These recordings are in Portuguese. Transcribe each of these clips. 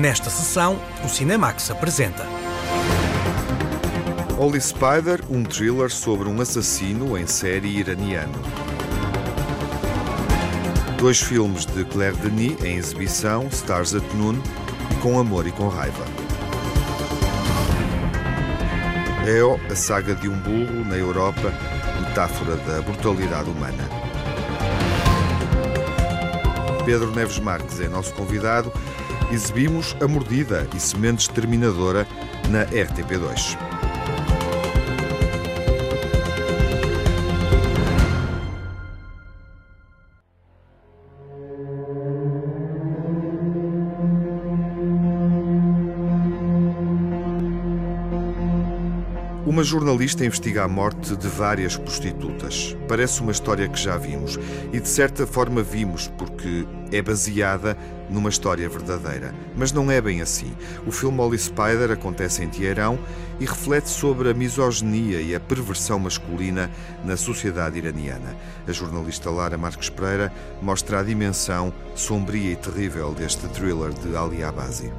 Nesta sessão, o Cinemax apresenta. Holy Spider, um thriller sobre um assassino em série iraniano. Dois filmes de Claire Denis em exibição, Stars at Noon Com Amor e com Raiva. EO, a saga de um burro na Europa, metáfora da brutalidade humana. Pedro Neves Marques é nosso convidado. Exibimos A Mordida e Semente Exterminadora na RTP2. Uma jornalista investiga a morte de várias prostitutas. Parece uma história que já vimos e de certa forma vimos porque é baseada numa história verdadeira. Mas não é bem assim. O filme Holy Spider acontece em Teherão e reflete sobre a misoginia e a perversão masculina na sociedade iraniana. A jornalista Lara Marques Pereira mostra a dimensão sombria e terrível deste thriller de Ali Abazi.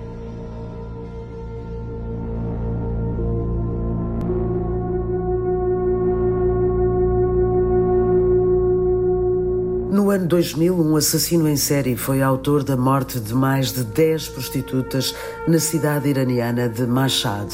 No ano 2000, um assassino em série foi autor da morte de mais de 10 prostitutas na cidade iraniana de Mashhad.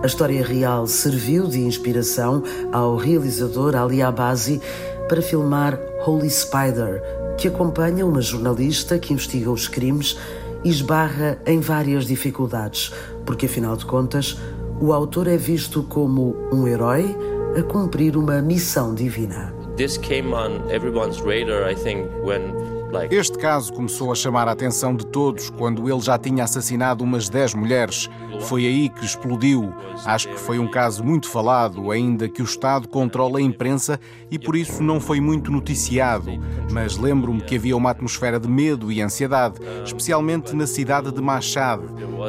A história real serviu de inspiração ao realizador Ali Abazi para filmar Holy Spider, que acompanha uma jornalista que investiga os crimes e esbarra em várias dificuldades, porque afinal de contas, o autor é visto como um herói a cumprir uma missão divina. Este caso começou a chamar a atenção de todos quando ele já tinha assassinado umas 10 mulheres. Foi aí que explodiu. Acho que foi um caso muito falado, ainda que o Estado controla a imprensa e por isso não foi muito noticiado. Mas lembro-me que havia uma atmosfera de medo e ansiedade, especialmente na cidade de Mashhad,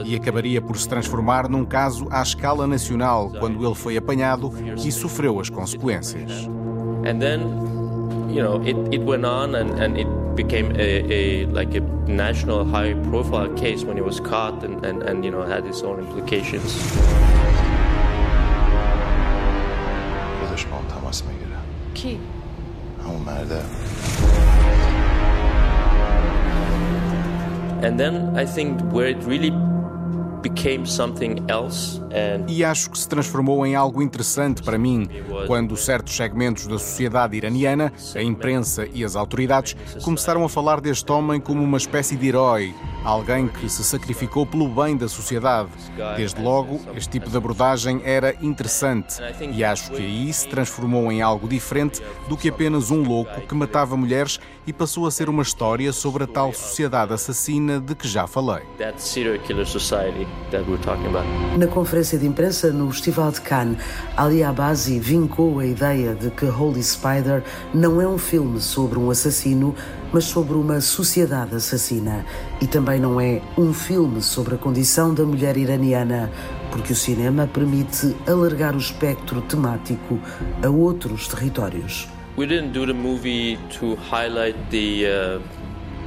e acabaria por se transformar num caso à escala nacional quando ele foi apanhado e sofreu as consequências. and then you know it, it went on and, and it became a, a like a national high profile case when he was caught and, and, and you know had its own implications خودش با هم تماس میگیره کی؟ همون مرده and then I think where it really E acho que se transformou em algo interessante para mim. Quando certos segmentos da sociedade iraniana, a imprensa e as autoridades começaram a falar deste homem como uma espécie de herói, alguém que se sacrificou pelo bem da sociedade. Desde logo, este tipo de abordagem era interessante e acho que aí se transformou em algo diferente do que apenas um louco que matava mulheres e passou a ser uma história sobre a tal sociedade assassina de que já falei. that serial killer society that we're talking about Na conferência de imprensa no Festival de Cannes, Ali Abazi vincou a ideia de que Holy Spider não é um filme sobre um assassino, mas sobre uma sociedade assassina. E também não é um filme sobre a condição da mulher iraniana, porque o cinema permite alargar o espectro temático a outros territórios. we didn't do the movie to highlight the uh,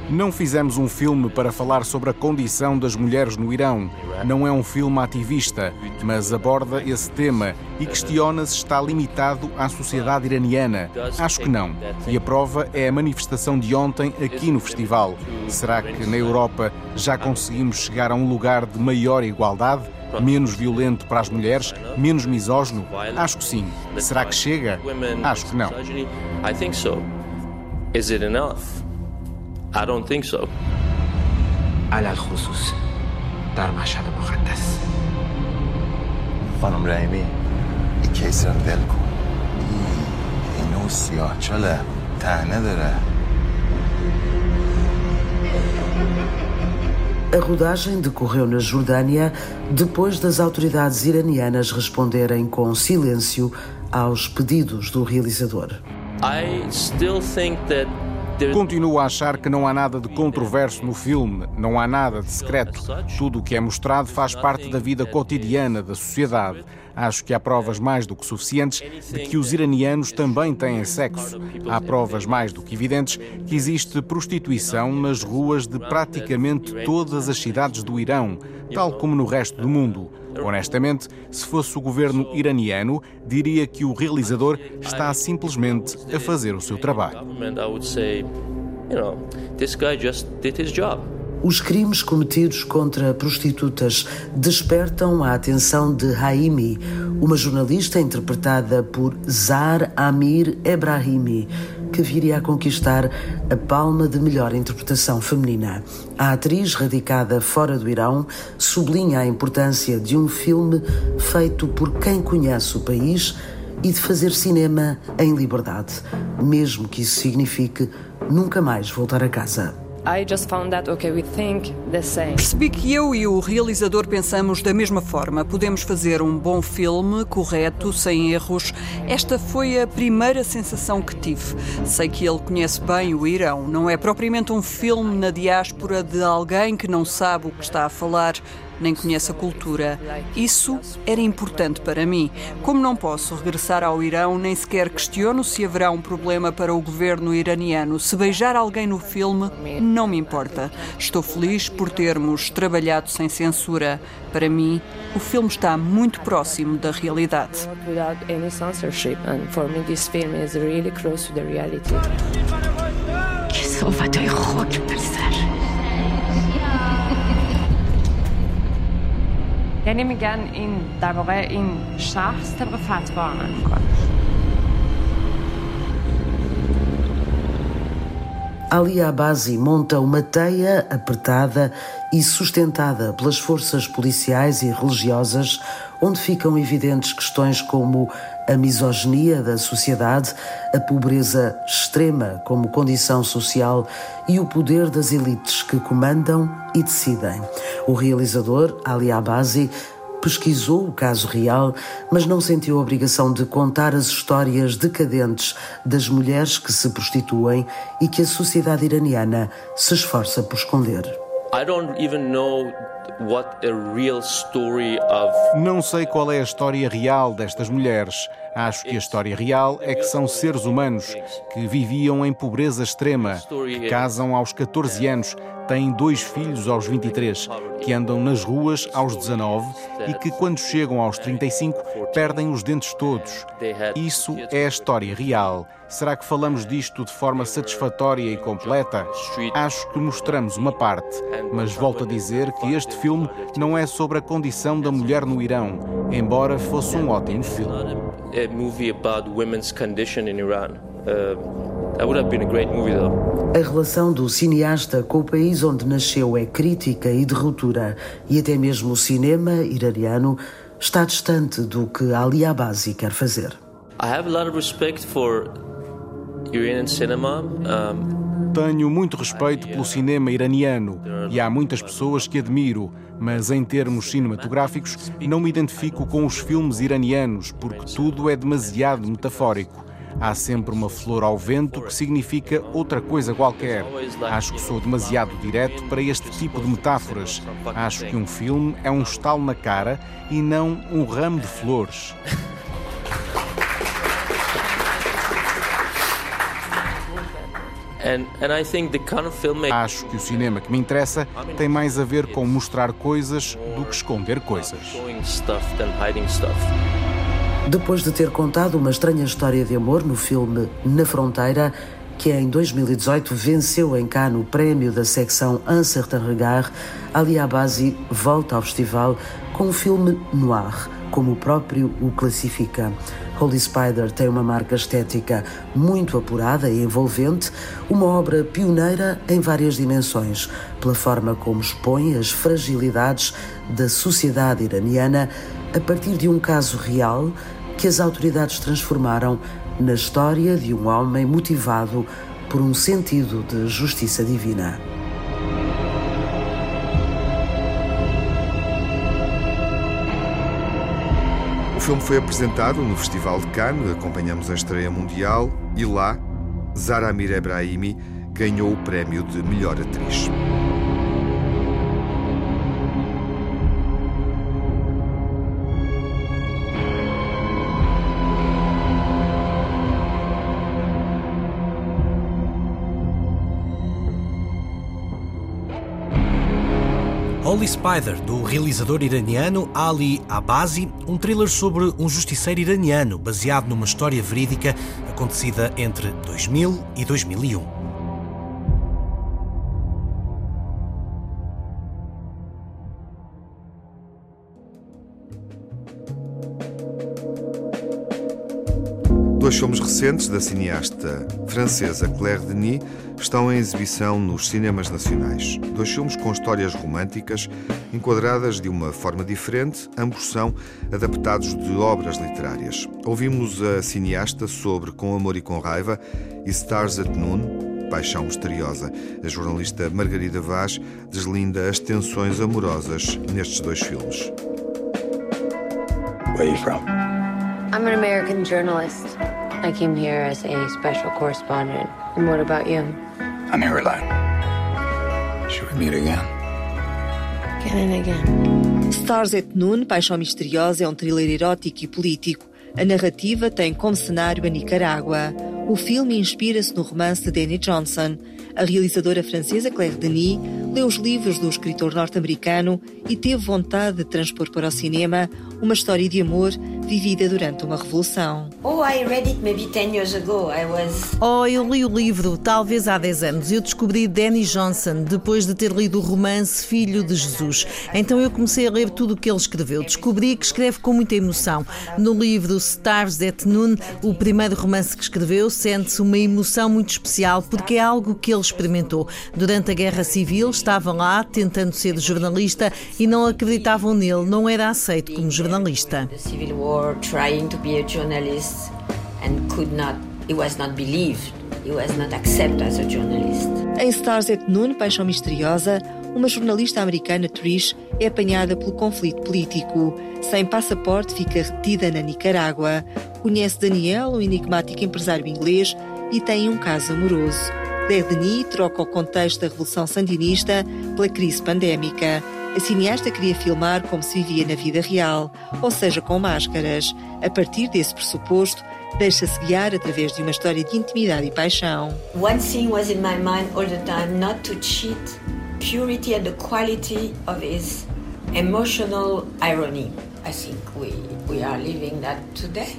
Não fizemos um filme para falar sobre a condição das mulheres no Irão. Não é um filme ativista, mas aborda esse tema e questiona se está limitado à sociedade iraniana. Acho que não. E a prova é a manifestação de ontem aqui no festival. Será que na Europa já conseguimos chegar a um lugar de maior igualdade? Menos violento para as mulheres? Menos misógino? Acho que sim. Será que chega? Acho que não. misogyny? I think so. Is it enough? I don't think so. على الخصوص در مشهد مقدس خانم رحیمی این کیس رو ول کن این نوع سیاه چاله تهنه داره A rodagem decorreu na Jordânia depois das autoridades iranianas responderem com silêncio aos pedidos do realizador. I still think that Continuo a achar que não há nada de controverso no filme, não há nada de secreto. Tudo o que é mostrado faz parte da vida cotidiana da sociedade. Acho que há provas mais do que suficientes de que os iranianos também têm sexo. Há provas mais do que evidentes que existe prostituição nas ruas de praticamente todas as cidades do Irão, tal como no resto do mundo. Honestamente, se fosse o governo iraniano, diria que o realizador está simplesmente a fazer o seu trabalho. Os crimes cometidos contra prostitutas despertam a atenção de Haimi, uma jornalista interpretada por Zar Amir Ebrahimi, que viria a conquistar a palma de melhor interpretação feminina. A atriz, radicada fora do Irão, sublinha a importância de um filme feito por quem conhece o país e de fazer cinema em liberdade, mesmo que isso signifique nunca mais voltar a casa. Percebi que eu e o realizador pensamos da mesma forma. Podemos fazer um bom filme, correto, sem erros. Esta foi a primeira sensação que tive. Sei que ele conhece bem o Irão. Não é propriamente um filme na diáspora de alguém que não sabe o que está a falar nem conhece a cultura. Isso era importante para mim. Como não posso regressar ao Irão, nem sequer questiono se haverá um problema para o governo iraniano. Se beijar alguém no filme, não me importa. Estou feliz por termos trabalhado sem censura. Para mim, o filme está muito próximo da realidade. یعنی میگن این در واقع این شخص طبق فتوا عمل میکنه Ali Abazi monta uma teia apertada e sustentada pelas forças policiais e religiosas, onde ficam evidentes questões como a misoginia da sociedade, a pobreza extrema como condição social e o poder das elites que comandam e decidem. O realizador, Ali Abazi, pesquisou o caso real, mas não sentiu a obrigação de contar as histórias decadentes das mulheres que se prostituem e que a sociedade iraniana se esforça por esconder. Não sei qual é a história real destas mulheres. Acho que a história real é que são seres humanos que viviam em pobreza extrema, que casam aos 14 anos, têm dois filhos aos 23, que andam nas ruas aos 19 e que, quando chegam aos 35, perdem os dentes todos. Isso é a história real. Será que falamos disto de forma satisfatória e completa? Acho que mostramos uma parte, mas volto a dizer que este filme não é sobre a condição da mulher no Irão, embora fosse um ótimo filme. A relação do cineasta com o país onde nasceu é crítica e de ruptura, e até mesmo o cinema iraniano está distante do que Ali Abazi quer fazer. I have a lot of respect for Iranian cinema. Um... Tenho muito respeito pelo cinema iraniano e há muitas pessoas que admiro, mas em termos cinematográficos não me identifico com os filmes iranianos porque tudo é demasiado metafórico. Há sempre uma flor ao vento que significa outra coisa qualquer. Acho que sou demasiado direto para este tipo de metáforas. Acho que um filme é um estalo na cara e não um ramo de flores. Acho que o cinema que me interessa tem mais a ver com mostrar coisas do que esconder coisas. Depois de ter contado uma estranha história de amor no filme Na Fronteira, que em 2018 venceu em Cannes o prémio da secção Un Certain Regard, Ali Abazi volta ao festival com um filme noir, como o próprio o classifica. Holy Spider tem uma marca estética muito apurada e envolvente, uma obra pioneira em várias dimensões, pela forma como expõe as fragilidades da sociedade iraniana a partir de um caso real que as autoridades transformaram na história de um homem motivado por um sentido de justiça divina. O filme foi apresentado no Festival de Cannes, acompanhamos a estreia mundial e lá Zara Amir Ebrahimi ganhou o prémio de melhor atriz. Holy Spider, do realizador iraniano Ali Abazi, um thriller sobre um justiceiro iraniano baseado numa história verídica acontecida entre 2000 e 2001. Dois filmes recentes da cineasta francesa Claire Denis estão em exibição nos cinemas nacionais. Dois filmes com histórias românticas, enquadradas de uma forma diferente, ambos são adaptados de obras literárias. Ouvimos a cineasta sobre Com Amor e com Raiva e Stars at Noon, Paixão Misteriosa. A jornalista Margarida Vaz deslinda as tensões amorosas nestes dois filmes. Where are you from? I'm an American journalist. I came here as a special correspondent. And what about you? I'm here alone. Should we meet again? Again and again. Stars at Noon, Paixão Misteriosa, é um thriller erótico e político. A narrativa tem como cenário a Nicarágua. O filme inspira-se no romance de Danny Johnson. A realizadora francesa Claire Denis leu os livros do escritor norte-americano e teve vontade de transpor para o cinema uma história de amor vivida durante uma revolução. Oh, I read it maybe 10 years ago. I was Oh, eu li o livro talvez há 10 anos. Eu descobri Danny Johnson depois de ter lido o romance Filho de Jesus. Então eu comecei a ler tudo o que ele escreveu. Descobri que escreve com muita emoção. No livro Stars at Noon, o primeiro romance que escreveu, sente-se uma emoção muito especial porque é algo que ele experimentou. Durante a Guerra Civil, estava lá tentando ser jornalista e não acreditavam nele, não era aceito como jornalista. The Civil War trying to be a journalist and could not, he was not believed. He was not accepted as a journalist. Em Stars at Noon, Paixão Misteriosa, uma jornalista americana, Trish, é apanhada pelo conflito político. Sem passaporte, fica retida na Nicarágua. Conhece Daniel, um enigmático empresário inglês, e tem um caso amoroso. Denis troca o contexto da Revolução Sandinista pela crise pandémica. A cineasta queria filmar como se vivia na vida real, ou seja, com máscaras. A partir desse pressuposto, deixa-se guiar através de uma história de intimidade e paixão. One thing was in my mind all the time not to cheat purity and the quality of his emotional irony. I think we, we are living that today.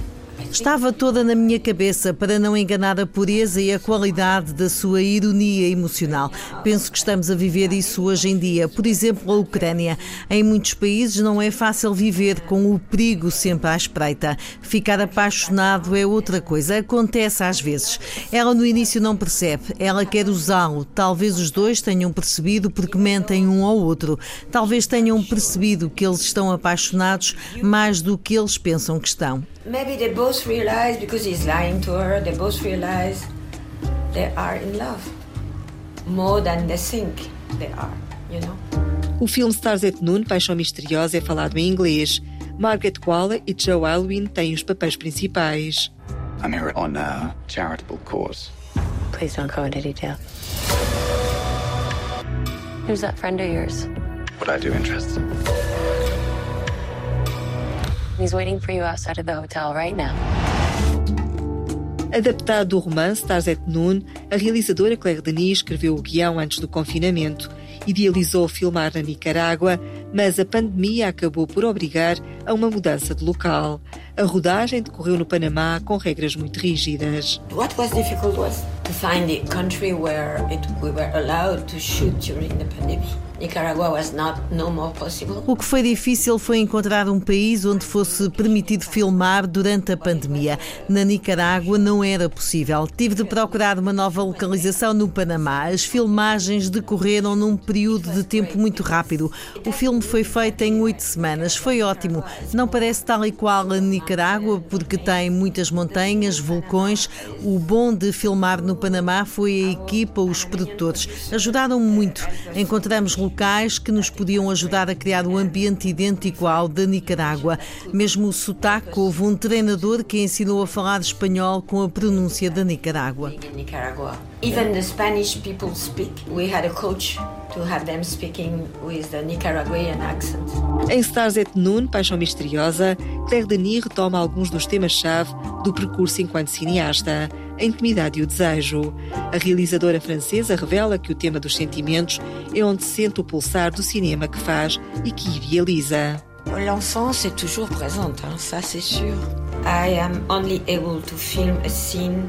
Estava toda na minha cabeça para não enganar a pureza e a qualidade da sua ironia emocional. Penso que estamos a viver isso hoje em dia. Por exemplo, a Ucrânia. Em muitos países não é fácil viver com o perigo sempre à espreita. Ficar apaixonado é outra coisa. Acontece às vezes. Ela no início não percebe. Ela quer usá-lo. Talvez os dois tenham percebido porque mentem um ao outro. Talvez tenham percebido que eles estão apaixonados mais do que eles pensam que estão. Maybe they both realize because he's lying to her, they both realize they are in love more than they think they are, you know? O filme Stars at Noon, Paixão Misteriosa, é falado em inglês. Margaret Qualley e Joe Alwyn têm os papéis principais. I'm here on a charitable cause. Please don't go into detail. Who's that friend of yours? What I do interests him. He's waiting for you outside of the hotel right now. Adaptado do romance Stars at Noon, a realizadora Claire Denis escreveu o guião antes do confinamento. Idealizou filmar na Nicarágua, mas a pandemia acabou por obrigar a uma mudança de local. A rodagem decorreu no Panamá com regras muito rígidas. What was difficult was to find the country where it, we were allowed to shoot during the pandemic. O que foi difícil foi encontrar um país onde fosse permitido filmar durante a pandemia. Na Nicarágua não era possível. Tive de procurar uma nova localização no Panamá. As filmagens decorreram num período de tempo muito rápido. O filme foi feito em oito semanas. Foi ótimo. Não parece tal e qual a Nicarágua, porque tem muitas montanhas, vulcões. O bom de filmar no Panamá foi a equipa, os produtores. Ajudaram-me muito. Encontramos que nos podiam ajudar a criar um ambiente idêntico ao da Nicarágua. Mesmo o sotaque, houve um treinador que ensinou a falar espanhol com a pronúncia da Nicarágua. Even the Spanish people speak. We had a coach to have them speaking with the Nicaraguayan accent. Em Stars et Noon, Paixão Misteriosa, Claire Denis retoma alguns dos temas-chave do percurso enquanto cineasta, a intimidade e o desejo. A realizadora francesa revela que o tema dos sentimentos é onde sente o pulsar do cinema que faz e que idealiza. L'enfance est toujours présente, hein, ça c'est sûr. I am only able to film a scene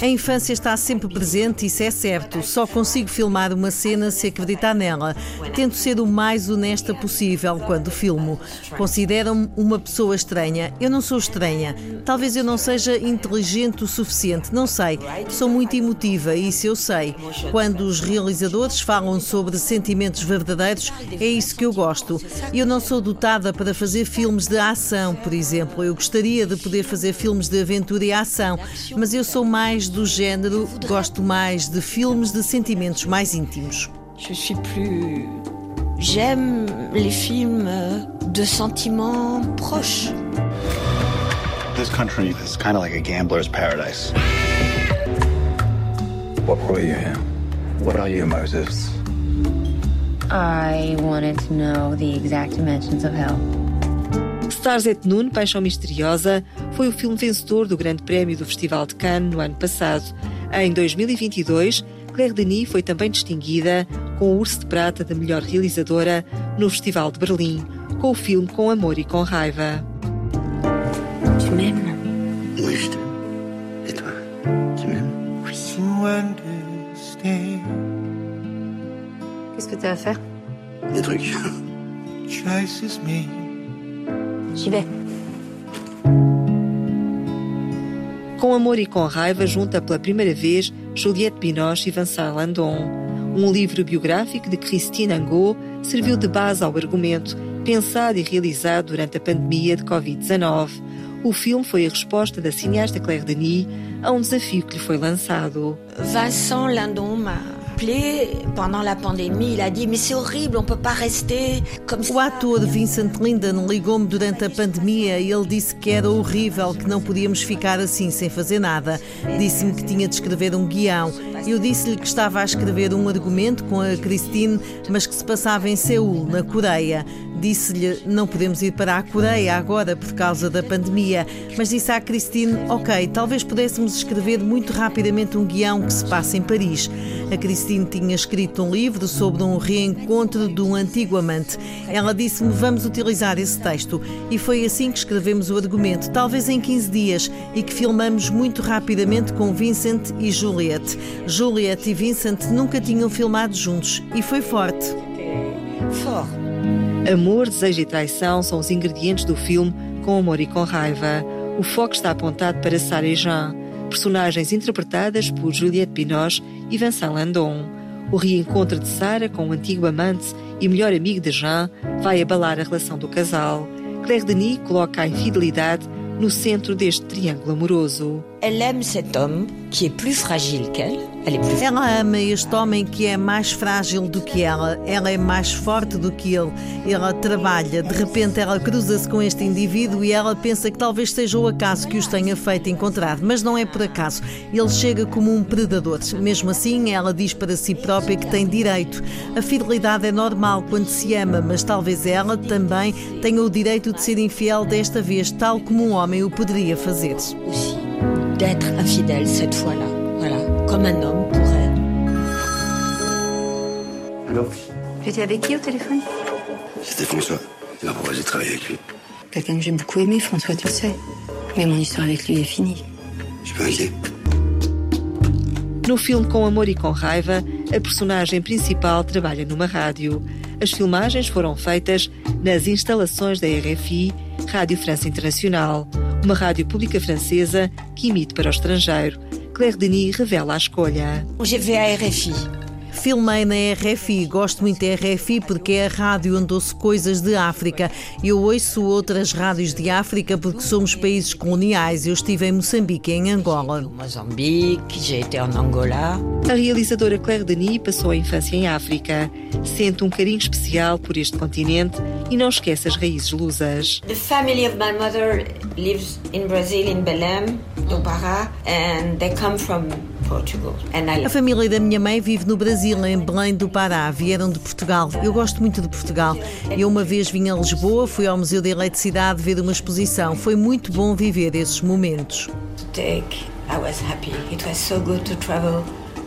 a infância está sempre presente, isso é certo. Só consigo filmar uma cena se acreditar nela. Tento ser o mais honesta possível quando filmo. Consideram-me uma pessoa estranha. Eu não sou estranha. Talvez eu não seja inteligente o suficiente, não sei. Sou muito emotiva, isso eu sei. Quando os realizadores falam sobre sentimentos verdadeiros, é isso que eu gosto. Eu não sou dotada para fazer filmes de ação, por exemplo. Eu gostaria de poder fazer filmes de aventura e ação, mas eu sou mais do género, gosto mais de filmes de sentimentos mais íntimos. Je suis plus j'aime les films de sentiments proches. This country is kind of like a gambler's paradise. What brought you here? What are your motives? I wanted to know the exact dimensions of hell. Stars et Noon, Paixão Misteriosa, foi o filme vencedor do Grande Prémio do Festival de Cannes no ano passado. Em 2022, Claire Denis foi também distinguida com o Urso de Prata da melhor realizadora no Festival de Berlim, com o filme Com Amor e com Raiva. Tu m'aimes Oui, je t'aime. Et toi Tu m'aimes Oui. Qu'est-ce que tu as à faire Des trucs. Com Amor e com Raiva junta pela primeira vez Juliette Binoche e Vincent Landon. Um livro biográfico de Christine Angot serviu de base ao argumento, pensado e realizado durante a pandemia de Covid-19. O filme foi a resposta da cineasta Claire Denis a um desafio que lhe foi lançado. Vincent Landon m'a pendant la pandémie, il a dit mais c'est horrible, on peut pas rester comme. O ator Vincent Linden ligou-me durante a pandemia e ele disse que era horrível, que não podíamos ficar assim sem fazer nada. Disse-me que tinha de escrever um guião. Eu disse-lhe que estava a escrever um argumento com a Christine, mas que se passava em Seul, na Coreia. Disse-lhe: não podemos ir para a Coreia agora por causa da pandemia, mas disse à Christine: ok, talvez pudéssemos escrever muito rapidamente um guião que se passa em Paris. A Christine tinha escrito um livro sobre um reencontro de um antigo amante. Ela disse-me: vamos utilizar esse texto. E foi assim que escrevemos o argumento, talvez em 15 dias, e que filmamos muito rapidamente com Vincent e Juliette. Juliette e Vincent nunca tinham filmado juntos e foi forte. Forte. Amor, desejo e traição são os ingredientes do filme Com Amor e com Raiva. O foco está apontado para Sarah e Jean, personagens interpretadas por Juliette Binoche e Vincent Landon. O reencontro de Sarah com o antigo amante e melhor amigo de Jean vai abalar a relação do casal. Claire Denis coloca a infidelidade no centro deste triângulo amoroso. Elle aime cet homme qui est plus fragile qu'elle. Elle est plus Ela ama este homem que é mais frágil do que ela, ela é mais forte do que ele. Ela trabalha, de repente ela cruza-se com este indivíduo e ela pensa que talvez seja o acaso que os tenha feito encontrar, mas não é por acaso. Ele chega como um predador. Mesmo assim, ela diz para si própria que tem direito. A fidelidade é normal quando se ama, mas talvez ela também tenha o direito de ser infiel desta vez, tal como um homem o poderia fazer. D'être infidèle cette fois-là. Voilà, comme un homme pourrait. Allô J'étais avec qui au téléphone? C'était François. Il m'a proposé de travailler avec lui. Quelqu'un que j'ai beaucoup aimé, François, tu le sais. Mais mon histoire avec lui est finie. Je suis pas inquiet. No filme Com Amor e com Raiva, a personagem principal trabalha numa rádio. As filmagens foram feitas nas instalações da RFI, Rádio França Internacional, uma rádio pública francesa que emite para o estrangeiro. Claire Denis revela a escolha. Fait à RFI. Filmei na RFI, gosto muito da RFI porque é a rádio onde ouço coisas de África. Eu ouço outras rádios de África porque somos países coloniais. Eu estive em Moçambique e em Angola. Moçambique, Angola. A realizadora Claire Denis passou a infância em África. Sente um carinho especial por este continente e não esquece as raízes lusas. The family of my mother lives in Brazil, in Belém, do Pará, and they come from Portugal. And I A família da minha mãe vive no Brasil, em Belém do Pará. Vieram de Portugal. Eu gosto muito de Portugal. Eu uma vez vim a Lisboa, fui ao Museu da Eletricidade ver uma exposição. Foi muito bom viver esses momentos. take, I was happy. It was so good to travel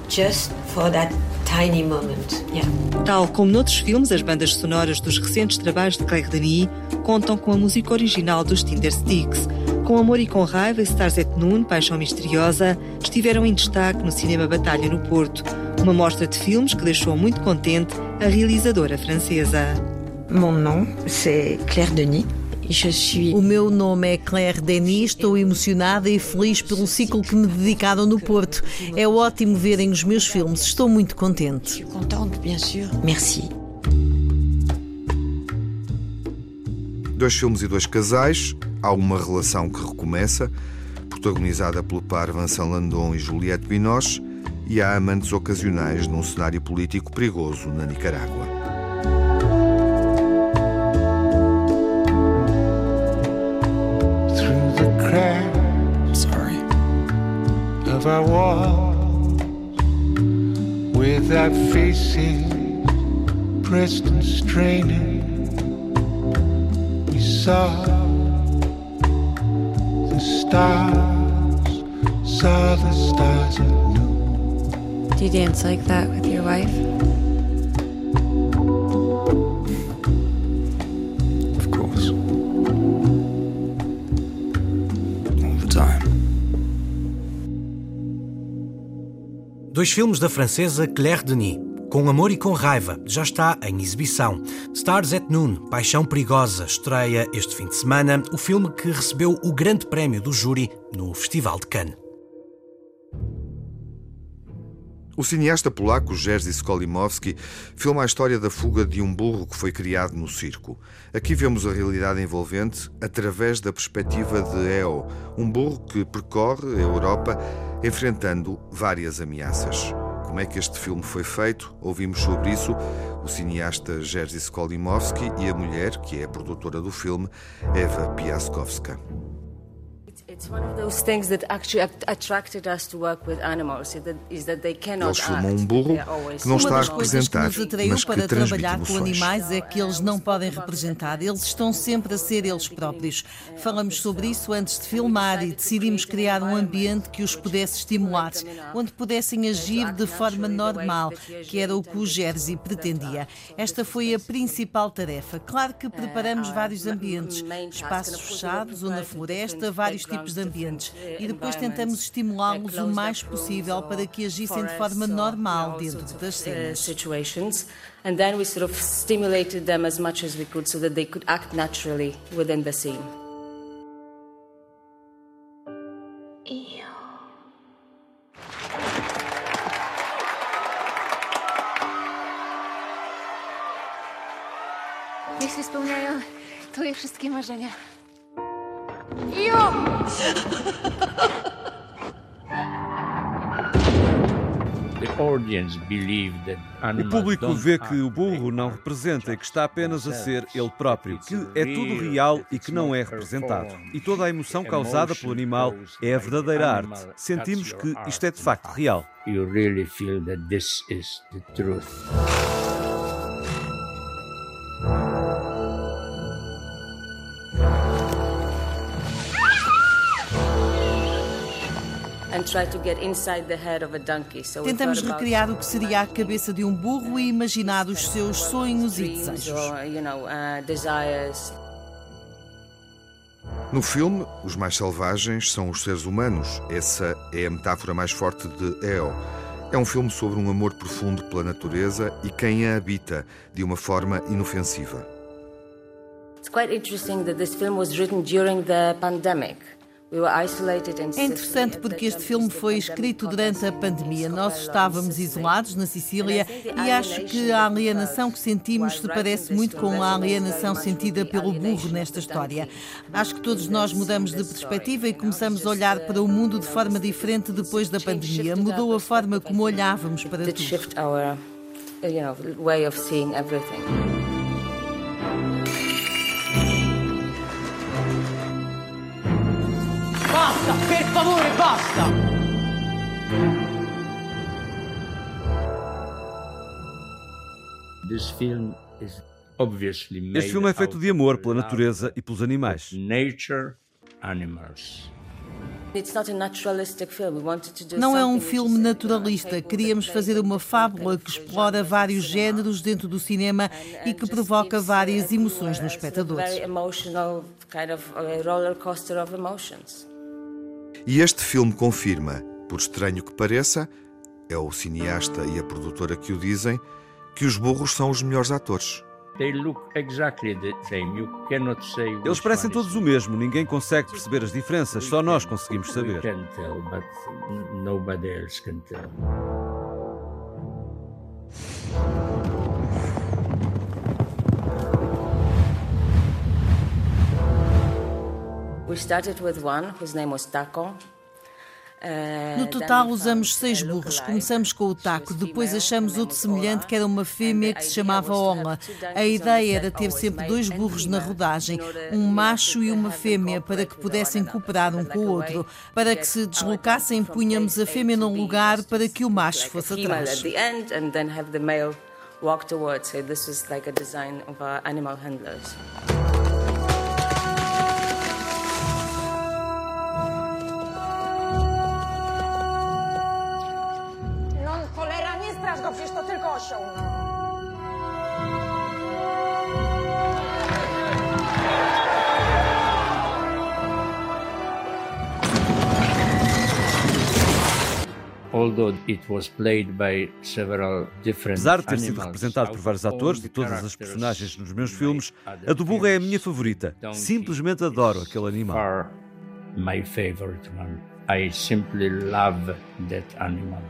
just for that tiny moment. Yeah. Tal como noutros filmes, as bandas sonoras dos recentes trabalhos de Claire Denis contam com a música original dos Tinder Sticks. Com Amor e com Raiva e Stars at Noon, Paixão Misteriosa, estiveram em destaque no Cinema Batalha no Porto, uma mostra de filmes que deixou muito contente a realizadora francesa. Mon nom, c'est Claire Denis. Et je suis O meu nome é Claire Denis, estou emocionada e feliz pelo ciclo que me dedicaram no Porto. É ótimo verem os meus filmes, estou muito contente. contente, bien sûr. Merci. Dois filmes e dois casais, há uma relação que recomeça, protagonizada pelo par Vincent Landon e Juliette Binoche, e há amantes ocasionais num cenário político perigoso na Nicarágua. pressed and straining we the stars saw the stars at noon Do you dance like that with your wife? Of course. All the time. Dois filmes da francesa Claire Denis. Com Amor e com Raiva, já está em exibição. Stars at Noon, Paixão Perigosa, estreia este fim de semana o filme que recebeu o grande prémio do júri no Festival de Cannes. O cineasta polaco Jerzy Skolimowski filma a história da fuga de um burro que foi criado no circo. Aqui vemos a realidade envolvente através da perspectiva de Eo, um burro que percorre a Europa enfrentando várias ameaças. Como é que este filme foi feito? Ouvimos sobre isso o cineasta Jerzy Skolimowski e a mulher, que é a produtora do filme, Eva Piaskowska. Eles filmam um burro que não está Uma a das coisas que representar, nos atraiu para trabalhar com emoções. animais é que eles não podem representar, eles estão sempre a ser eles próprios. Falamos sobre isso antes de filmar e decidimos criar um ambiente que os pudesse estimular, onde pudessem agir de forma normal, que era o que o Jerzy pretendia. Esta foi a principal tarefa. Claro que preparamos vários ambientes, espaços fechados ou na floresta, vários tipos de ambientes. E depois tentamos estimulá-los o mais possível para que agissem de forma normal dentro das uh, cenas. and then we sort of stimulated them as much as we could so that they could act naturally within the scene. Się spełniają twoje wszystkie marzenia. Jo! O público vê que o burro não representa e que está apenas a ser ele próprio, que é tudo real e que não é representado. E toda a emoção causada pelo animal é a verdadeira arte. Sentimos que isto é de facto real. You really feel that this is the truth. Tentamos recriar o que seria a cabeça de um burro e imaginar os seus sonhos e desejos. uh. No filme, os mais selvagens são os seres humanos. Essa é a metáfora mais forte de Eo. É um filme sobre um amor profundo pela natureza e quem a habita de uma forma inofensiva. It's quite interesting that this film was written during the pandemic, É interessante porque este filme foi escrito durante a pandemia. Nós estávamos isolados na Sicília e acho que a alienação que sentimos se parece muito com a alienação sentida pelo burro nesta história. Acho que todos nós mudamos de perspectiva e começamos a olhar para o mundo de forma diferente depois da pandemia. Mudou a forma como olhávamos para tudo. Basta, per favore, basta! Este filme é feito de amor pela natureza e pelos animais. Não é um filme naturalista. Queríamos fazer uma fábula que explora vários géneros dentro do cinema e que provoca várias emoções nos espectadores. E este filme confirma, por estranho que pareça, é o cineasta e a produtora que o dizem, que os burros são os melhores atores. Eles parecem todos o mesmo, ninguém consegue perceber as diferenças, só nós conseguimos saber. We started with one whose name was Taco. Uh, no total usamos seis burros. Começamos com o taco, depois achamos outro semelhante que era uma fêmea que se chamava Ola. A ideia era ter sempre dois burros na rodagem, um macho e uma fêmea, para que pudessem cooperar um com o outro. Para que se deslocassem, punhamos a fêmea num lugar para que o macho fosse atrás. walk towards. So this was like a design of our animal handlers. Osioł, no. Apesar de ter sido representado por vários atores e todas as personagens nos meus filmes, a do burro é a minha favorita. Simplesmente adoro aquele animal. My favorite one. I simply love that animal.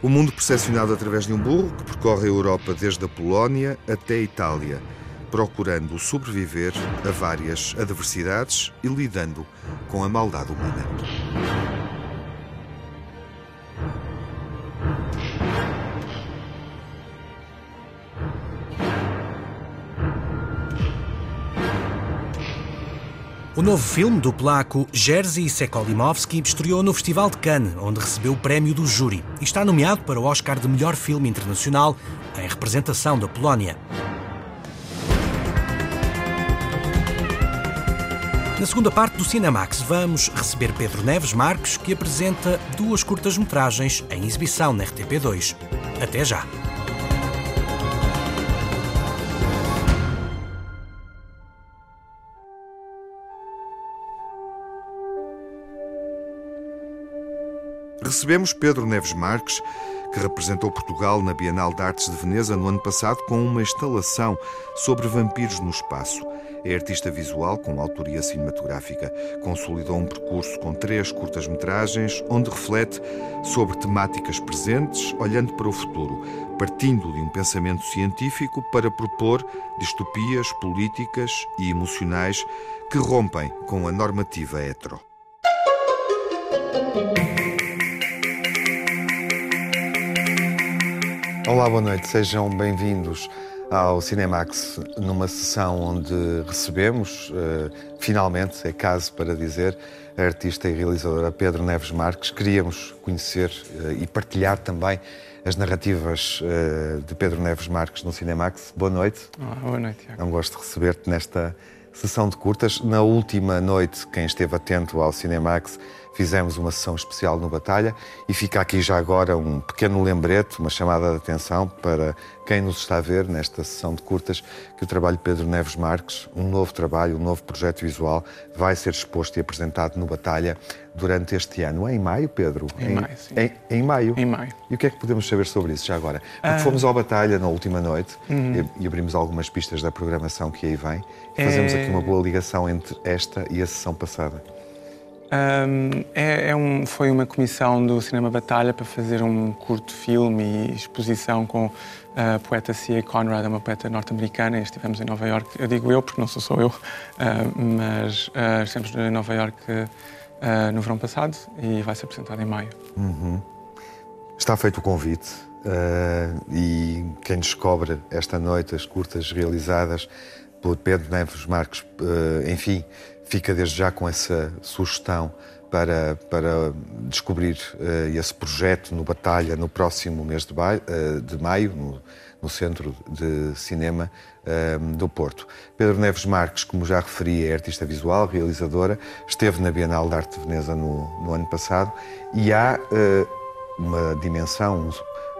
O mundo percepcionado através de um burro que percorre a Europa desde a Polónia até a Itália, procurando sobreviver a várias adversidades e lidando com a maldade humana. O novo filme do polaco Jerzy Sekolimovski estreou no Festival de Cannes, onde recebeu o prémio do júri e está nomeado para o Oscar de melhor filme internacional em representação da Polónia. Na segunda parte do Cinemax, vamos receber Pedro Neves Marques, que apresenta duas curtas-metragens em exibição na RTP2. Até já! Recebemos Pedro Neves Marques, que representou Portugal na Bienal de Artes de Veneza no ano passado com uma instalação sobre vampiros no espaço. É artista visual com autoria cinematográfica. Consolidou um percurso com três curtas-metragens, onde reflete sobre temáticas presentes, olhando para o futuro, partindo de um pensamento científico para propor distopias políticas e emocionais que rompem com a normativa hetero. Olá, boa noite, sejam bem-vindos ao Cinemax, numa sessão onde recebemos, uh, finalmente, é caso para dizer, a artista e realizadora Pedro Neves Marques. Queríamos conhecer uh, e partilhar também as narrativas uh, de Pedro Neves Marques no Cinemax. Boa noite. Olá, boa noite. Tiago. É um gosto de receber-te nesta sessão de curtas. Na última noite, quem esteve atento ao Cinemax fizemos uma sessão especial no Batalha e fica aqui já agora um pequeno lembrete, uma chamada de atenção para quem nos está a ver nesta sessão de curtas, que o trabalho de Pedro Neves Marques, um novo trabalho, um novo projeto visual, vai ser exposto e apresentado no Batalha durante este ano. É em maio, Pedro? Em, em maio, sim. Em, em, maio? Em maio. E o que é que podemos saber sobre isso já agora? Porque ah. fomos ao Batalha na última noite uhum. e, e, abrimos algumas pistas da programação que aí vem. E fazemos é... aqui uma boa ligação entre esta e a sessão passada. Um, é, é um, foi uma comissão do Cinema Batalha para fazer um curto filme e exposição com a poeta C.A. Conrad, uma poeta norte-americana, e estivemos em Nova York. Eu digo eu porque não sou só eu, uh, mas uh, estivemos em Nova York uh, no verão passado e vai ser apresentado em maio. Uhum. Está feito o convite e quem descobre esta noite as curtas realizadas pelo Pedro Neves Marques, enfim, fica desde já com essa sugestão para, para descobrir uh, esse projeto no Batalha no próximo mês de, baio, uh, de maio, no, no, Centro de Cinema uh, do Porto. Pedro Neves Marques, como já referi, é artista visual, realizadora, esteve na Bienal de Arte de Veneza no, no ano passado e há uma dimensão,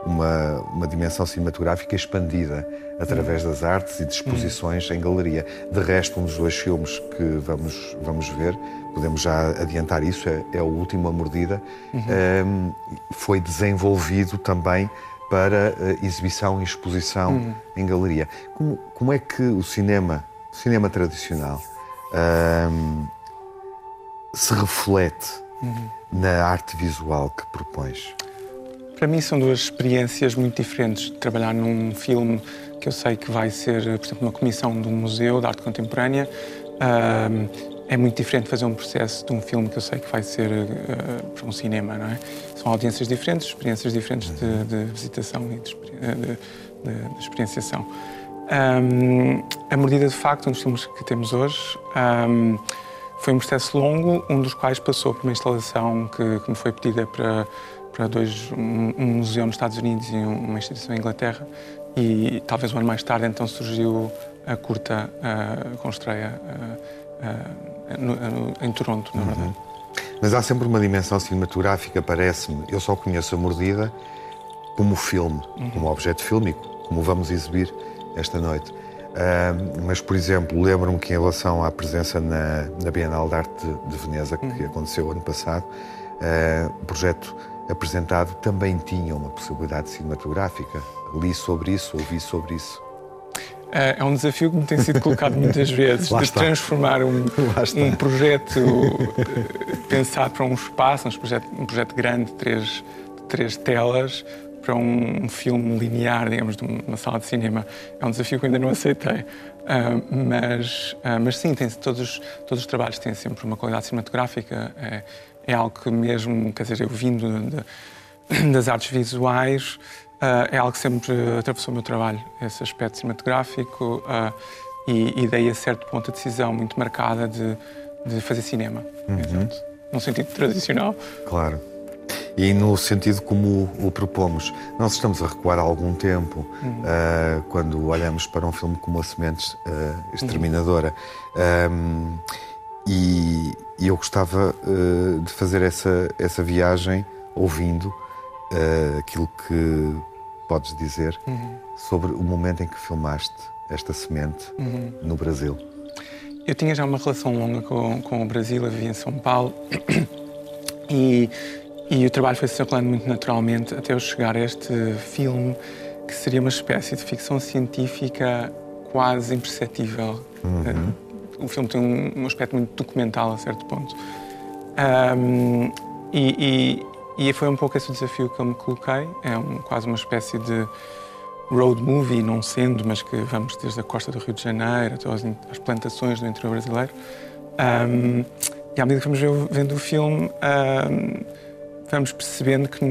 uma, uma dimensão cinematográfica expandida através das artes e de exposições em galeria. De resto, um dos dois filmes que vamos, vamos ver, podemos já adiantar isso, é, é o último A Mordida, uhum. um, foi desenvolvido também para uh, exibição e exposição uhum. em galeria. Como, como é que o cinema, o cinema tradicional, um, se reflete uhum. na arte visual que propões? Para mim são duas experiências muito diferentes. Trabalhar num filme que eu sei que vai ser, por exemplo, uma comissão de um museu de arte contemporânea, é muito diferente fazer um processo de um filme que eu sei que vai ser uh, um cinema, não é? São audiências diferentes, experiências diferentes de, de visitação e de, de, de experienciação. Um, a Mordida, de facto, um dos filmes que temos hoje, um, foi um processo longo, um dos quais passou por uma instalação que, que me foi pedida para para dois, um, um, museu nos Estados Unidos e uma instituição em Inglaterra. E talvez um ano mais tarde, então, surgiu a curta uh, com estreia uh, uh, no, no, em Toronto, na verdade. Uhum. Mas há sempre uma dimensão cinematográfica, parece-me. Eu só conheço a Mordida como filme, uhum. como objeto fílmico, como vamos exibir esta noite. mas, por exemplo, lembro-me que em relação à presença na, na Bienal de Arte de, de Veneza, que uhum. aconteceu ano passado, o projeto apresentado também tinha uma possibilidade cinematográfica. Li sobre isso, ouvi sobre isso. É, é um desafio que me tem sido colocado muitas vezes, de transformar um, um projeto eh, pensado para um espaço, um projeto, um projeto grande de três, de três telas, para um filme linear, digamos, de uma sala de cinema. É um desafio que ainda não aceitei. Uh, mas, uh, mas sim, tem, todos, todos os trabalhos têm sempre uma qualidade cinematográfica. É, é algo que mesmo, quer dizer, eu vindo de, das artes visuais, uh, é algo que sempre atravessou o meu trabalho, esse aspecto cinematográfico, uh, e, e daí a certo ponto a decisão muito marcada de, de fazer cinema, uhum. num sentido tradicional. Claro. E no sentido como o, propomos, nós estamos a recuar há algum tempo uhum. uh, quando olhamos para um filme como A Sementes Exterminadora. Uhum. Um, e, e eu gostava uh, de fazer essa, essa viagem ouvindo uh, aquilo que podes dizer uhum. sobre o momento em que filmaste esta semente uhum. no Brasil. Eu tinha já uma relação longa com, com o Brasil, eu vivia em São Paulo e, e o trabalho foi se circulando muito naturalmente até eu chegar a este filme que seria uma espécie de ficção científica quase imperceptível. Uhum o filme tem um, um, aspecto muito documental a certo ponto. Um, e, e, e, foi um pouco esse o desafio que eu me coloquei. É um, quase uma espécie de road movie, não sendo, mas que vamos desde a costa do Rio de Janeiro até às, plantações do interior brasileiro. Um, e à medida que vamos vendo o filme, vamos percebendo que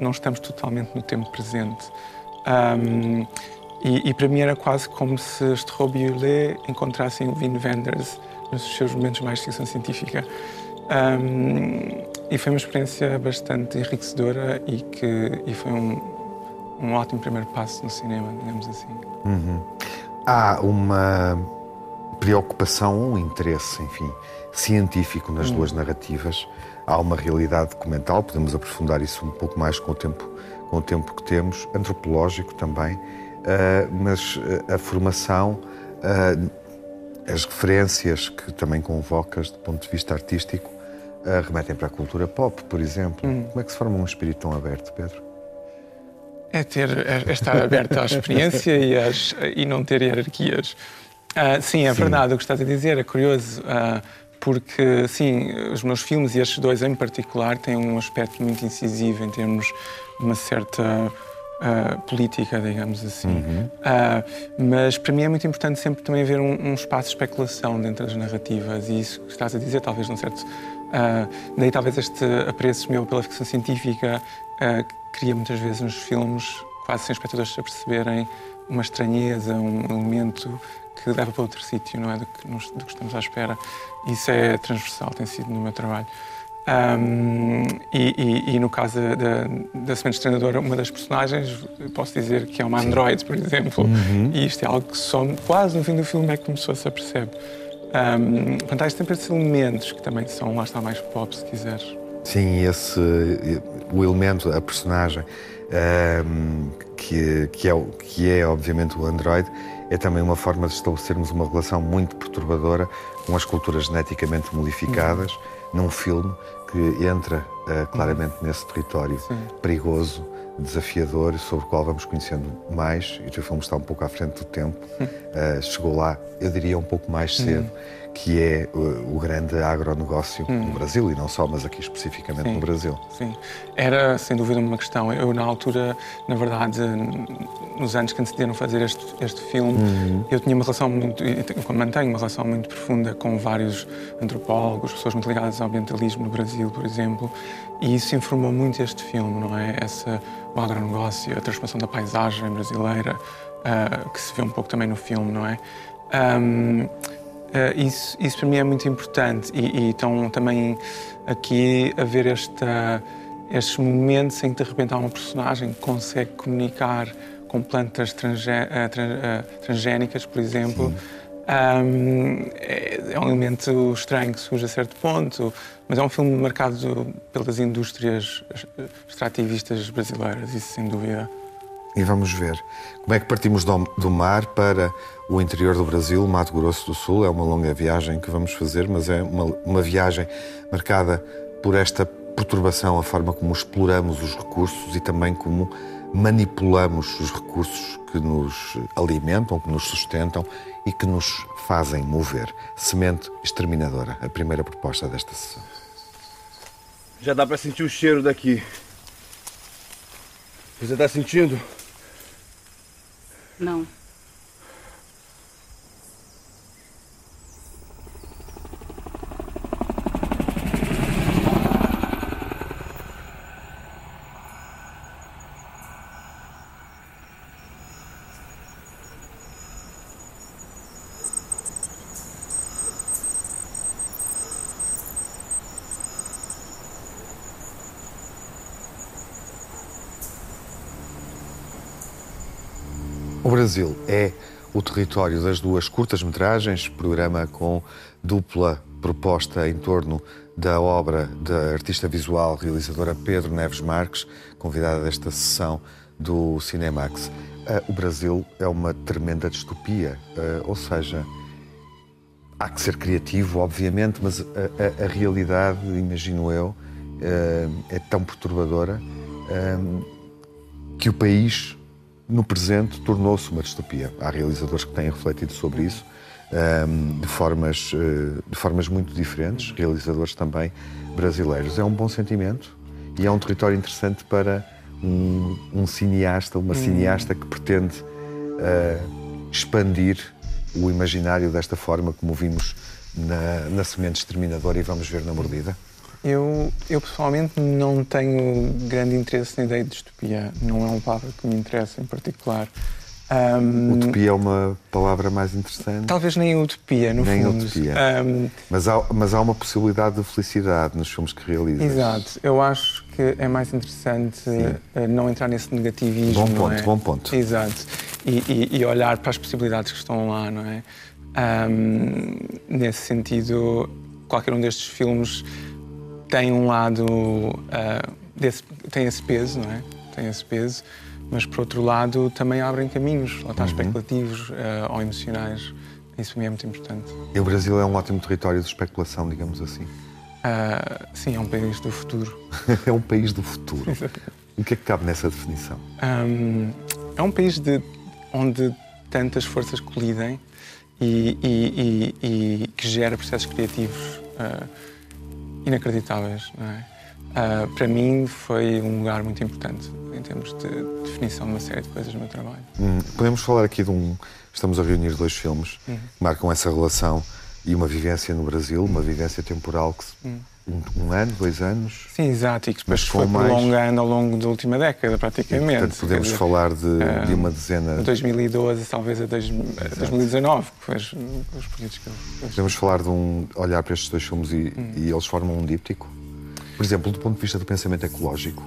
não estamos totalmente no tempo presente. E, e, para mim era quase como se este Robbie Hurley encontrassem o Vin Wenders nos seus momentos mais de ficção científica. Um, e foi uma experiência bastante enriquecedora e, que, e foi um, um ótimo primeiro passo no cinema, digamos assim. Uhum. Há uma preocupação, um interesse, enfim, científico nas uhum. duas narrativas. Há uma realidade documental, podemos aprofundar isso um pouco mais com o tempo, com o tempo que temos, antropológico também mas a formação, uh, as referências que também convocas do ponto de vista artístico, uh, remetem para a cultura pop, por exemplo. Hum. Como é que se forma um espírito tão aberto, Pedro? É, ter, é, é estar aberto à experiência e, às, e não ter hierarquias. sim, é sim. verdade o que estás a dizer, é curioso porque, sim, os meus filmes, e estes dois em particular, têm um aspecto muito incisivo em termos de uma certa uh, política, digamos assim. Uhum. Uh, mas para mim é muito importante sempre também haver um, um, espaço de especulação dentro das narrativas, e isso que estás a dizer, talvez num certo. Uh, daí talvez este apreço meu pela ficção científica que cria muitas vezes nos filmes, quase sem espectadores se aperceberem, uma estranheza, um elemento que leva para outro sítio, não é? Do que, do que estamos à espera. Isso é transversal, tem sido no meu trabalho. Um, e, e, e, no caso da, da Semente Treinadora, uma das personagens, posso dizer que é uma androide, por exemplo, uhum. e isto é algo que só quase no fim do filme é que começou a se apercebe. Um, portanto, há sempre esses elementos que também são, lá está, mais pop, se quiseres. Sim, esse, o elemento, a personagem, um, que, que, é, que é obviamente o androide, é também uma forma de estabelecermos uma relação muito perturbadora com as culturas geneticamente modificadas. Uhum num filme que entra uh, claramente nesse território Sim. perigoso, desafiador, sobre o qual vamos conhecendo mais. E o filme está um pouco à frente do tempo. Uh, chegou lá, eu diria, um pouco mais cedo que é o, o grande agronegócio hum. no Brasil, e não só, mas aqui especificamente sim, no Brasil. Sim, era sem dúvida uma questão. Eu, na altura, na verdade, nos anos que antecederam fazer este, este filme, uhum. eu tinha uma relação muito, mantenho uma relação muito profunda com vários antropólogos, pessoas muito ligadas ao ambientalismo no Brasil, por exemplo, e isso informou muito este filme, não é? Essa, o agronegócio, a transformação da paisagem brasileira, uh, que se vê um pouco também no filme, não é? Um, isso, isso para mim é muito importante e, e então também aqui haver esta, estes momentos em que de repente há uma personagem que consegue comunicar com plantas transgé, trans, uh, transgénicas, por exemplo, um, é, é, um elemento estranho que surge a certo ponto, mas é um filme marcado pelas indústrias extrativistas brasileiras, isso sem dúvida. E vamos ver. Como é que partimos do mar para o interior do Brasil, Mato Grosso do Sul. É uma longa viagem que vamos fazer, mas é uma, uma viagem marcada por esta perturbação, a forma como exploramos os recursos e também como manipulamos os recursos que nos alimentam, que nos sustentam e que nos fazem mover. Semente exterminadora, a primeira proposta desta sessão. Já dá para sentir o cheiro daqui. Você está sentindo? Não. O Brasil é o território das duas curtas-metragens, programa com dupla proposta em torno da obra da artista visual realizadora Pedro Neves Marques, convidada desta sessão do Cinemax. Uh, o Brasil é uma tremenda distopia, uh, ou seja, há que ser criativo, obviamente, mas a, a, a realidade, imagino eu, uh, é tão perturbadora que o país no presente tornou-se uma distopia. Há realizadores que têm refletido sobre isso ehm, de, formas, uh, de formas muito diferentes, realizadores também brasileiros. É um bom sentimento e é um território interessante para um, um cineasta, uma hum. cineasta que pretende uh, expandir o imaginário desta forma, como vimos na, na Semente Exterminadora e vamos ver na Mordida. Eu, eu pessoalmente não tenho grande interesse na ideia de distopia. Não é uma palavra que me interessa em particular. Um, utopia é uma palavra mais interessante? Talvez nem utopia, no nem fundo. utopia. Um, mas, há, mas há uma possibilidade de felicidade nos filmes que realizas. Exato. Eu acho que é mais interessante uh, não entrar nesse negativismo. Bom ponto, é? bom ponto. Exato. E, e, e, olhar para as possibilidades que estão lá, não é? Um, nesse sentido, qualquer um destes filmes tem um lado, uh, desse, tem esse peso, não é? Tem esse peso, mas por outro lado também abrem caminhos, lá está, uhum. especulativos uh, ou emocionais. Isso é muito importante. E o Brasil é um ótimo território de especulação, digamos assim. Uh, sim, é um país do futuro. é um país do futuro. o que é que cabe nessa definição? Um, é um país de, onde tantas forças colidem e, e, e, e que gera processos criativos uh, inacreditáveis. É? Uh, para mim foi um lugar muito importante em termos de definição de uma série de coisas no meu trabalho. Hum, podemos falar aqui de um. Estamos a reunir dois filmes Uhum. que marcam essa relação e uma vivência no Brasil, uma vivência temporal que se- Hum. Um, um ano, dois anos. Sim, exato, e que depois Mas foi mais- prolongando ao longo da última década, praticamente. E, portanto, podemos dizer, falar de, ah, de uma dezena. de 2012, talvez a, dois, a 2019, que foi os, os períodos que eu. Podemos falar de um. olhar para estes dois filmes e, Hum. e eles formam um díptico? Por exemplo, do ponto de vista do pensamento ecológico,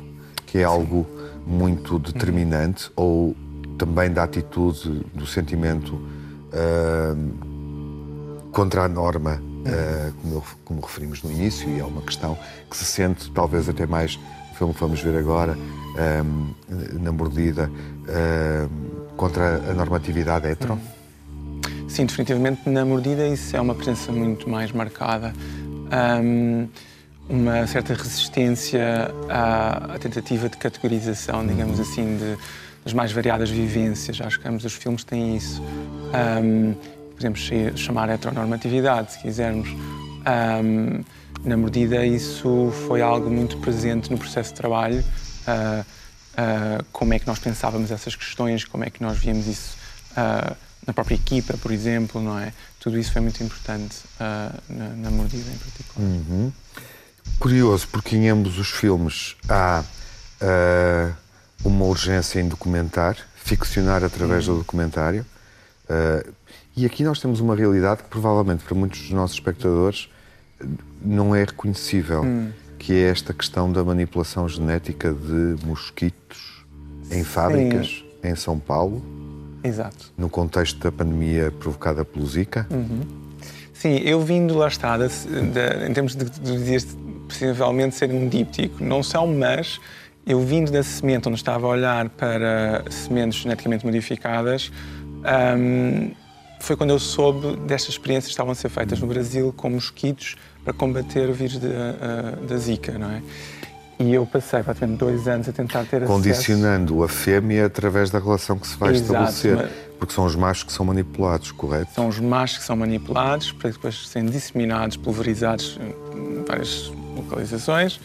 que é algo muito determinante, ou também da atitude, do sentimento ah, contra a norma, ah, como, eu- como referimos no início, e é uma questão que se sente talvez até mais no filme que vamos ver agora, ah, na mordida, ah, contra a normatividade hetero. Sim, definitivamente na mordida isso é uma presença muito mais marcada. Ahm, uma certa resistência à, à tentativa de categorização, digamos assim, de, das mais variadas vivências. Acho que ambos os filmes têm isso. Ahm, podemos chamar heteronormatividade, se quisermos. Ahm, na mordida, isso foi algo muito presente no processo de trabalho. Ah, ah, como é que nós pensávamos essas questões, como é que nós víamos isso ah, na própria equipa, por exemplo, não é? Tudo isso foi muito importante na, na mordida em particular. Uhum. Curioso, porque em ambos os filmes há uma urgência em documentar, ficcionar através do documentário. Ah, e aqui nós temos uma realidade que provavelmente para muitos dos nossos espectadores não é reconhecível, Hum. que é esta questão da manipulação genética de mosquitos em fábricas em São Paulo, Exato. no contexto da pandemia provocada pelo Zika. Uhum. Sim, eu vindo lá está, da- da- em termos de, de dizer possivelmente ser um díptico, não são, mas eu vindo da semente, onde estava a olhar para sementes geneticamente modificadas, hum, foi quando eu soube destas experiências que estavam a ser feitas no Brasil com mosquitos para combater o vírus da, ah, da Zika, não é? E eu passei praticamente dois anos a tentar ter acesso... Condicionando a fêmea através da relação que se vai Exato, estabelecer. Porque são os machos que são manipulados, correto? São os machos que são manipulados para depois serem disseminados, pulverizados em várias localizações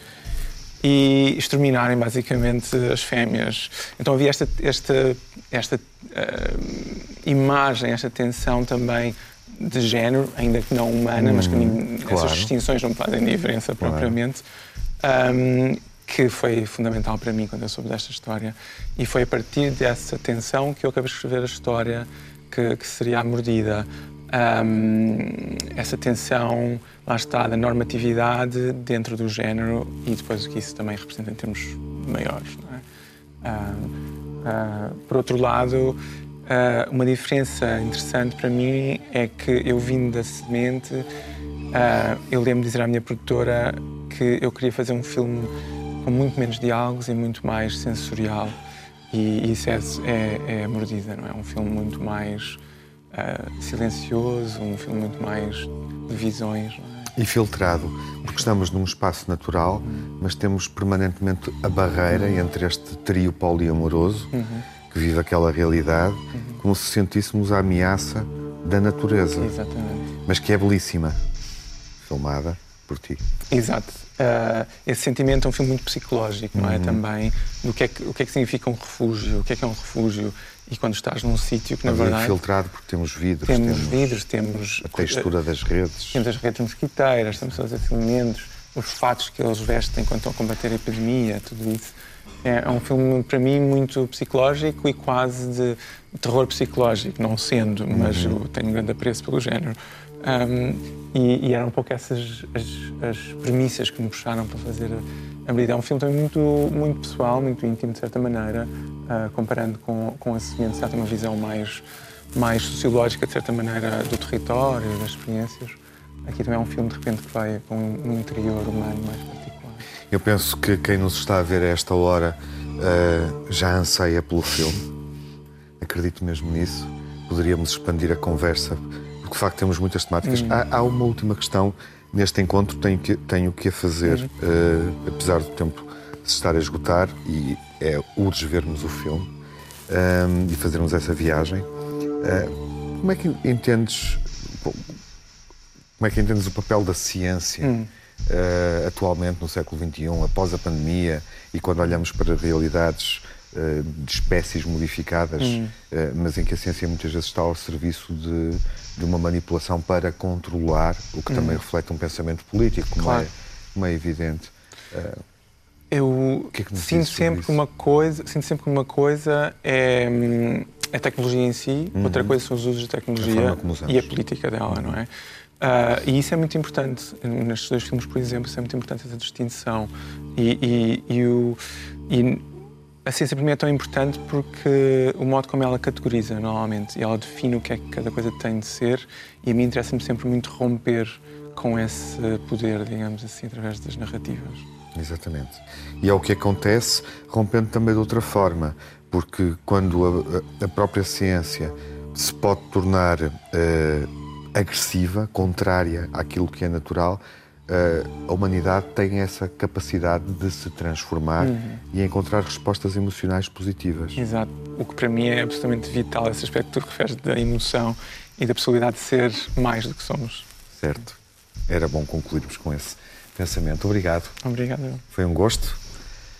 e exterminarem basicamente as fêmeas. Então havia esta, esta, esta eh, imagem, esta tensão também de género, ainda que não humana, mas que Hum, claro. essas distinções não fazem diferença Claro. propriamente. um, que foi fundamental para mim quando eu soube desta história. E foi a partir dessa tensão que eu acabei de escrever a história que, que seria a mordida. Um, essa tensão, lá está, da normatividade dentro do género e depois o que isso também representa em termos maiores. É? Ah, ah, por outro lado, ah, uma diferença interessante para mim é que eu vindo da semente, ah, eu lembro de dizer à minha produtora que eu queria fazer um filme com muito menos diálogos e muito mais sensorial. E isso é, é, é a mordida, não é? Um filme muito mais ah, silencioso, um filme muito mais de visões. É? E filtrado, porque estamos num espaço natural, mas temos permanentemente a barreira entre este trio poliamoroso Uhum. Que vive aquela realidade, como se sentíssemos a ameaça da natureza. Exatamente. Mas que é belíssima, filmada por ti. Exato. Ah, esse sentimento é um filme muito psicológico, não é? Uhum. Também do que é que, o que é que significa um refúgio, o que é que é um refúgio e quando estás num sítio que na Mas é verdade filtrado porque temos vidros, temos, temos vidros, temos a textura das redes. temos as redes mosquiteiras, temos esses elementos, os fatos que eles vestem enquanto estão a combater a epidemia, tudo isso. É, é um filme, para mim, muito psicológico e quase de terror psicológico, não sendo, mas Uhum. eu tenho um grande apreço pelo género. Um, e, e eram um pouco essas as, as premissas que me puxaram para fazer a, a Brida. É um filme também muito, muito pessoal, muito íntimo, de certa maneira, ah, comparando com, com a Semente, já tem uma visão mais, mais sociológica, de certa maneira, do território, das experiências. Aqui também é um filme, de repente, que vai com um interior humano mais. Eu penso que quem nos está a ver a esta hora eh, já anseia pelo filme. Acredito mesmo nisso. Poderíamos expandir a conversa, porque de facto temos muitas temáticas. Hum. Há, há uma última questão neste encontro, tenho que, tenho que a fazer, eh, apesar do tempo se estar a esgotar, e é urge vermos o filme ehm, e fazermos essa viagem. Eh, como é que entendes? bom, como é que entendes o papel da ciência hum. Uh, atualmente no século XXI, após a pandemia e quando olhamos para realidades uh, de espécies modificadas, hum. uh, mas em que a ciência muitas vezes está ao serviço de, de uma manipulação para controlar, o que hum. também reflete um pensamento político, como, claro. é, como é evidente. Eu que é que sinto sempre que uma coisa, sinto sempre que uma coisa é hum, a tecnologia em si, uhum. outra coisa são os usos de tecnologia a e a política dela, não é? Uh, e isso é muito importante. Nestes dois filmes, por exemplo, isso é muito importante, essa distinção. E, e, e, o, e a ciência para mim é tão importante porque o modo como ela categoriza, normalmente, e ela define o que é que cada coisa tem de ser, e a mim interessa-me sempre muito romper com esse poder, digamos assim, através das narrativas. Exatamente. E é o que acontece, rompendo também de outra forma, porque quando a, a própria ciência se pode tornar uh, agressiva, contrária àquilo que é natural, uh, a humanidade tem essa capacidade de se transformar uhum. e encontrar respostas emocionais positivas. Exato. O que para mim é absolutamente vital, esse aspecto que tu referes da emoção e da possibilidade de ser mais do que somos. Certo. Era bom concluirmos com esse pensamento. Obrigado. Obrigado. Foi um gosto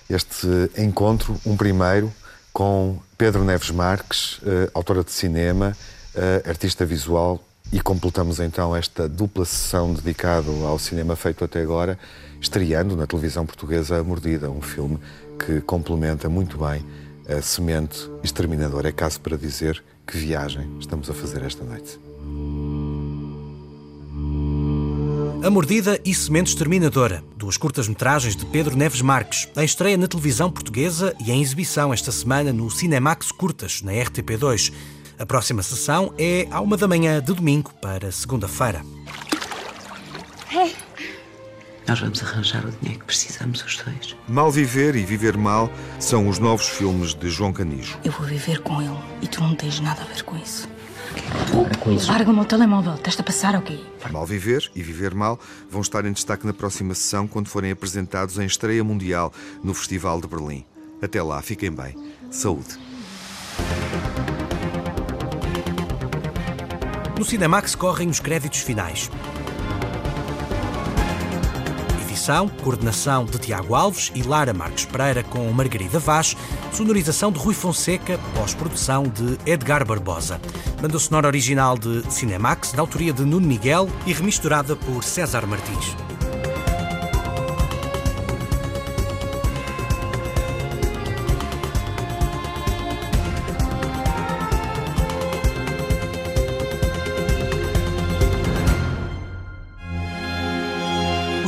este encontro, um primeiro, com Pedro Neves Marques, uh, autora de cinema, uh, artista visual, e completamos então esta dupla sessão dedicada ao cinema feito até agora, estreando na televisão portuguesa A Mordida, um filme que complementa muito bem a semente exterminadora. É caso para dizer que viagem estamos a fazer esta noite. A Mordida e Semente Exterminadora, duas curtas-metragens de Pedro Neves Marques, em estreia na televisão portuguesa e em exibição esta semana no Cinemax Curtas, na RTP2. A próxima sessão é à uma da manhã de domingo para segunda-feira. Hey. Nós vamos arranjar o dinheiro que precisamos os dois. Mal Viver e Viver Mal são os novos filmes de João Canijo. Eu vou viver com ele e tu não tens nada a ver com isso. Para com isso. Larga-me o telemóvel. Estás a passar ou quê? Mal Viver e Viver Mal vão estar em destaque na próxima sessão quando forem apresentados em estreia mundial no Festival de Berlim. Até lá, fiquem bem. Saúde. No Cinemax correm os créditos finais. Edição, coordenação de Tiago Alves e Lara Marques Pereira com Margarida Vaz, sonorização de Rui Fonseca, pós-produção de Edgar Barbosa. Banda sonora original de Cinemax, da autoria de Nuno Miguel e remisturada por César Martins.